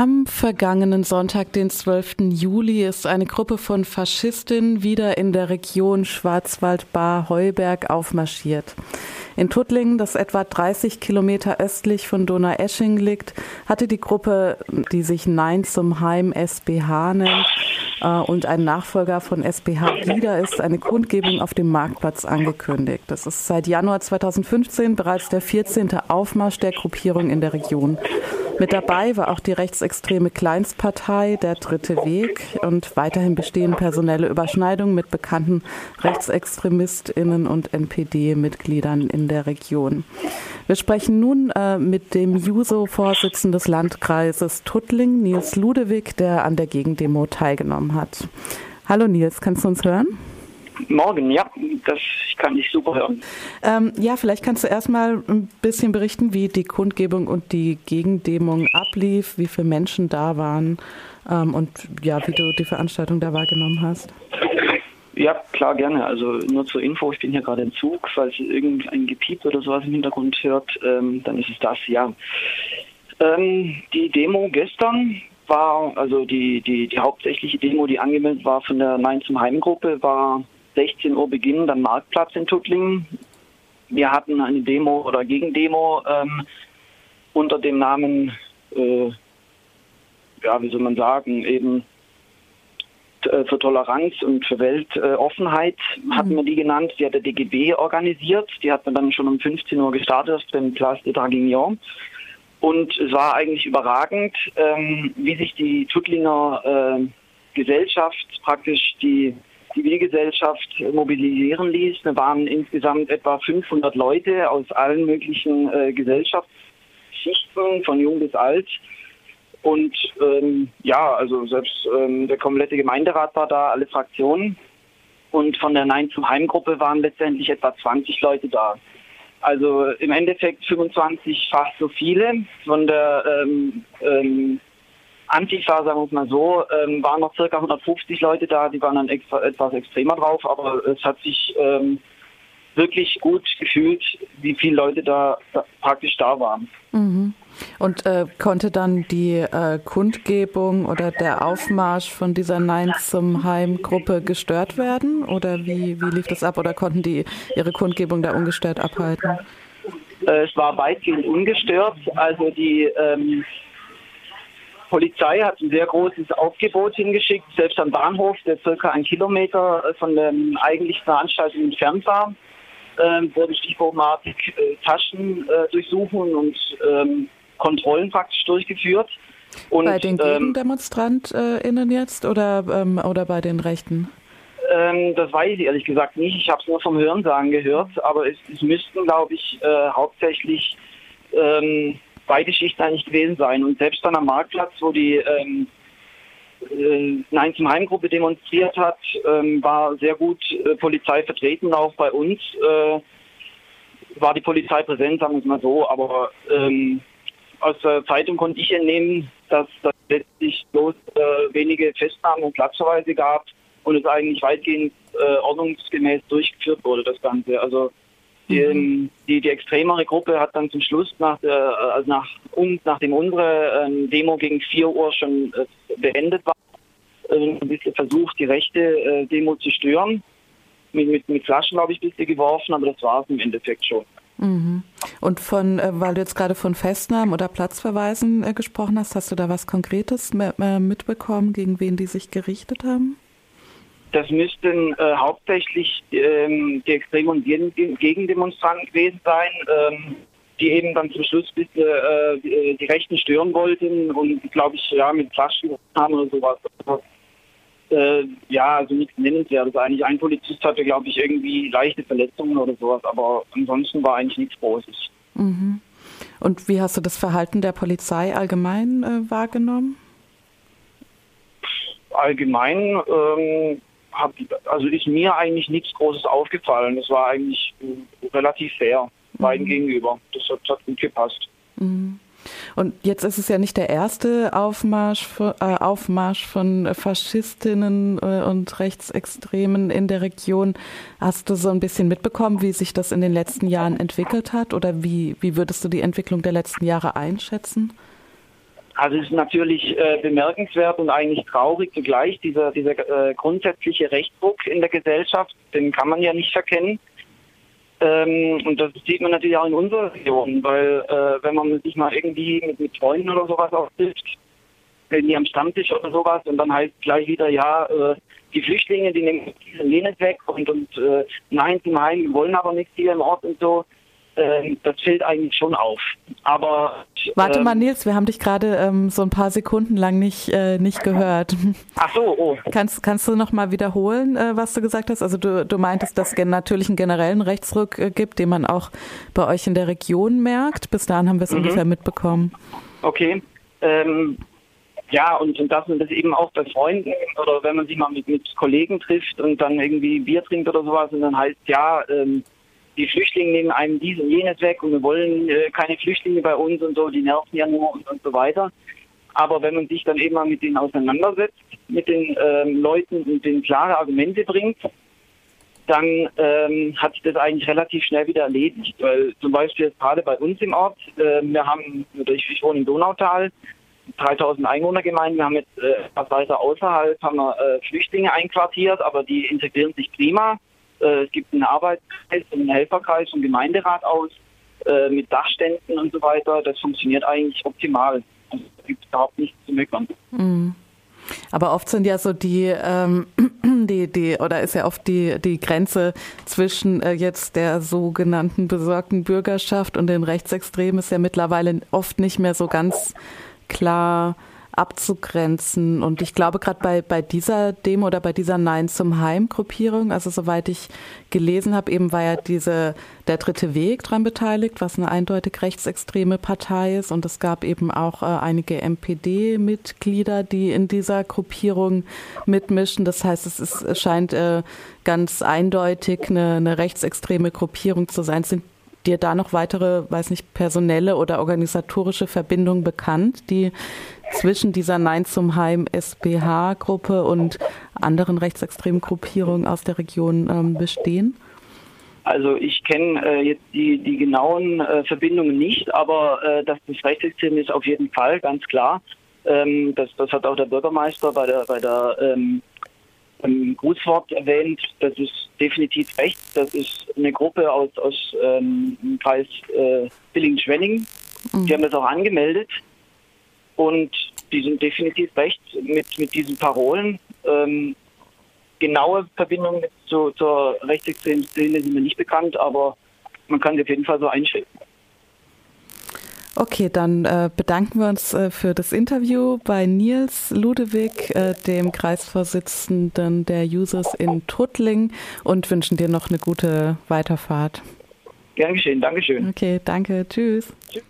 Am vergangenen Sonntag, den 12. Juli, ist eine Gruppe von Faschistinnen wieder in der Region Schwarzwald-Bar-Heuberg aufmarschiert. In Tuttlingen, das etwa 30 Kilometer östlich von Donaueschingen liegt, hatte die Gruppe, die sich Nein zum Heim SBH nennt äh, und ein Nachfolger von SBH wieder ist, eine Kundgebung auf dem Marktplatz angekündigt. Das ist seit Januar 2015 bereits der 14. Aufmarsch der Gruppierung in der Region. Mit dabei war auch die rechtsextreme Kleinstpartei Der Dritte Weg und weiterhin bestehen personelle Überschneidungen mit bekannten RechtsextremistInnen und NPD-Mitgliedern in der Region. Wir sprechen nun äh, mit dem JUSO-Vorsitzenden des Landkreises Tuttling, Nils Ludewig, der an der Gegendemo teilgenommen hat. Hallo Nils, kannst du uns hören? Morgen, ja, das kann ich super hören. Ähm, ja, vielleicht kannst du erstmal ein bisschen berichten, wie die Kundgebung und die Gegendämung ablief, wie viele Menschen da waren ähm, und ja, wie du die Veranstaltung da wahrgenommen hast. Ja, klar, gerne. Also nur zur Info, ich bin hier gerade im Zug. Falls ihr irgendein Gepiep oder sowas im Hintergrund hört, ähm, dann ist es das, ja. Ähm, die Demo gestern war, also die, die, die hauptsächliche Demo, die angemeldet war von der Nein zum Heim-Gruppe, war 16 Uhr beginnen, dann Marktplatz in Tuttlingen. Wir hatten eine Demo oder Gegendemo ähm, unter dem Namen, äh, ja, wie soll man sagen, eben äh, für Toleranz und für Weltoffenheit mhm. hatten wir die genannt. Die hat der DGB organisiert. Die hat man dann schon um 15 Uhr gestartet beim Place de Draguignan. Und es war eigentlich überragend, ähm, wie sich die Tuttlinger äh, Gesellschaft praktisch die Zivilgesellschaft mobilisieren ließ. Wir waren insgesamt etwa 500 Leute aus allen möglichen äh, Gesellschaftsschichten, von jung bis alt. Und ähm, ja, also selbst ähm, der komplette Gemeinderat war da, alle Fraktionen. Und von der Nein zum Heim-Gruppe waren letztendlich etwa 20 Leute da. Also im Endeffekt 25 fast so viele. Von der ähm, ähm, Antifa, sagen wir es mal so, ähm, waren noch circa 150 Leute da, die waren dann extra, etwas extremer drauf, aber es hat sich ähm, wirklich gut gefühlt, wie viele Leute da, da praktisch da waren. Mhm. Und äh, konnte dann die äh, Kundgebung oder der Aufmarsch von dieser Nein zum Heim-Gruppe gestört werden? Oder wie, wie lief das ab? Oder konnten die ihre Kundgebung da ungestört abhalten? Äh, es war weitgehend ungestört. Also die ähm, Polizei hat ein sehr großes Aufgebot hingeschickt, selbst am Bahnhof, der circa ein Kilometer äh, von der eigentlichen Veranstaltung entfernt war, ähm, wurden stichwortartig äh, Taschen äh, durchsuchen und ähm, Kontrollen praktisch durchgeführt. Und, bei den ähm, GegendemonstrantInnen jetzt oder, ähm, oder bei den Rechten? Ähm, das weiß ich ehrlich gesagt nicht. Ich habe es nur vom Hörensagen gehört, aber es, es müssten, glaube ich, äh, hauptsächlich beide Schichten eigentlich gewesen sein. Und selbst dann am Marktplatz, wo die ähm, äh, Nein zum Heimgruppe demonstriert hat, ähm, war sehr gut äh, Polizei vertreten, auch bei uns äh, war die Polizei präsent, sagen wir es mal so, aber ähm, aus der Zeitung konnte ich entnehmen, dass es letztlich bloß äh, wenige Festnahmen und Platzverweise gab und es eigentlich weitgehend äh, ordnungsgemäß durchgeführt wurde, das Ganze. Also die, die, die, extremere Gruppe hat dann zum Schluss nach, der, also nach, um, nachdem unsere äh, Demo gegen 4 Uhr schon äh, beendet war, äh, ein bisschen versucht, die rechte äh, Demo zu stören. Mit, mit, mit Flaschen, glaube ich, ein bisschen geworfen, aber das war es im Endeffekt schon. Mhm. Und von, äh, weil du jetzt gerade von Festnahmen oder Platzverweisen gesprochen hast, hast du da was Konkretes mitbekommen, gegen wen die sich gerichtet haben? Das müssten äh, hauptsächlich ähm, die Extrem- und Gegendemonstranten gewesen sein, ähm, die eben dann zum Schluss bis äh, die, die Rechten stören wollten und, glaube ich, ja, mit Flaschen haben oder sowas. Also, äh, ja, also nichts nennenswertes. Eigentlich ein Polizist hatte, glaube ich, irgendwie leichte Verletzungen oder sowas, aber ansonsten war eigentlich nichts Großes. Mhm. Und wie hast du das Verhalten der Polizei allgemein äh, wahrgenommen? Allgemein ähm, hab, also ist mir eigentlich nichts Großes aufgefallen. Es war eigentlich äh, relativ fair mhm. beiden gegenüber. Das hat, hat gut gepasst. Mhm. Und jetzt ist es ja nicht der erste Aufmarsch, äh, Aufmarsch von Faschistinnen äh, und Rechtsextremen in der Region. Hast du so ein bisschen mitbekommen, wie sich das in den letzten Jahren entwickelt hat? Oder wie, wie würdest du die Entwicklung der letzten Jahre einschätzen? Also es ist natürlich äh, bemerkenswert und eigentlich traurig zugleich, dieser, dieser äh, grundsätzliche Rechtsdruck in der Gesellschaft, den kann man ja nicht verkennen. Ähm, und das sieht man natürlich auch in unserer Region, weil äh, wenn man sich mal irgendwie mit, mit Freunden oder sowas auch trifft, irgendwie am Stammtisch oder sowas und dann heißt gleich wieder, ja, äh, die Flüchtlinge, die nehmen diesen jenes weg und, und äh, nein, zum Heim, wollen aber nichts hier im Ort und so. Ähm, das fällt eigentlich schon auf. Aber warte ähm, mal, Nils, wir haben dich gerade ähm, so ein paar Sekunden lang nicht äh, nicht gehört. Ach so, oh. Kannst kannst du noch mal wiederholen, äh, was du gesagt hast? Also du du meintest, dass es natürlich einen generellen Rechtsruck äh, gibt, den man auch bei euch in der Region merkt. Bis dahin haben wir es mhm. ungefähr mitbekommen. Okay. Ähm, ja, und, und dass man das eben auch bei Freunden oder wenn man sich mal mit, mit Kollegen trifft und dann irgendwie Bier trinkt oder sowas und dann heißt, ja, ähm, die Flüchtlinge nehmen einem dies und jenes weg und wir wollen äh, keine Flüchtlinge bei uns und so, die nerven ja nur und, und so weiter. Aber wenn man sich dann eben mal mit denen auseinandersetzt, mit den ähm, Leuten und denen klare Argumente bringt, dann ähm, hat sich das eigentlich relativ schnell wieder erledigt. Weil zum Beispiel jetzt gerade bei uns im Ort, äh, wir haben, ich, wohne im Donautal, 3000 Einwohnergemeinden. Wir haben jetzt äh, etwas weiter außerhalb haben wir äh, Flüchtlinge einquartiert, aber die integrieren sich prima. Äh, es gibt einen Arbeitskreis, einen Helferkreis vom Gemeinderat aus äh, mit Dachständen und so weiter. Das funktioniert eigentlich optimal. Also, es gibt überhaupt nichts zu meckern. Mhm. Aber oft sind ja so die, ähm, die, die, oder ist ja oft die, die Grenze zwischen äh, jetzt der sogenannten besorgten Bürgerschaft und den Rechtsextremen ist ja mittlerweile oft nicht mehr so ganz klar abzugrenzen. Und ich glaube, gerade bei, bei dieser Demo oder bei dieser Nein zum Heim-Gruppierung, also soweit ich gelesen habe, eben war ja diese, der dritte Weg dran beteiligt, was eine eindeutig rechtsextreme Partei ist. Und es gab eben auch äh, einige MPD-Mitglieder, die in dieser Gruppierung mitmischen. Das heißt, es, ist, es scheint äh, ganz eindeutig eine, eine rechtsextreme Gruppierung zu sein. Sind dir da noch weitere, weiß nicht, personelle oder organisatorische Verbindungen bekannt, die zwischen dieser Nein zum Heim SBH-Gruppe und anderen rechtsextremen Gruppierungen aus der Region ähm, bestehen? Also ich kenne äh, jetzt die, die genauen äh, Verbindungen nicht, aber äh, dass das rechtsextrem ist auf jeden Fall, ganz klar. Ähm, das, das hat auch der Bürgermeister bei der, bei der ähm, im Grußwort erwähnt. Das ist definitiv recht. Das ist eine Gruppe aus, aus ähm, dem Kreis äh, Billingen-Schwenning. Mhm. Die haben das auch angemeldet. Und die sind definitiv recht mit, mit diesen Parolen. Ähm, genaue Verbindungen zu, zur rechtsextremen Szene sind mir nicht bekannt, aber man kann sie auf jeden Fall so einschätzen. Okay, dann äh, bedanken wir uns äh, für das Interview bei Nils Ludewig, äh, dem Kreisvorsitzenden der Users in Tuttling und wünschen dir noch eine gute Weiterfahrt. Gern geschehen, Dankeschön. Okay, danke, tschüss. Tschüss.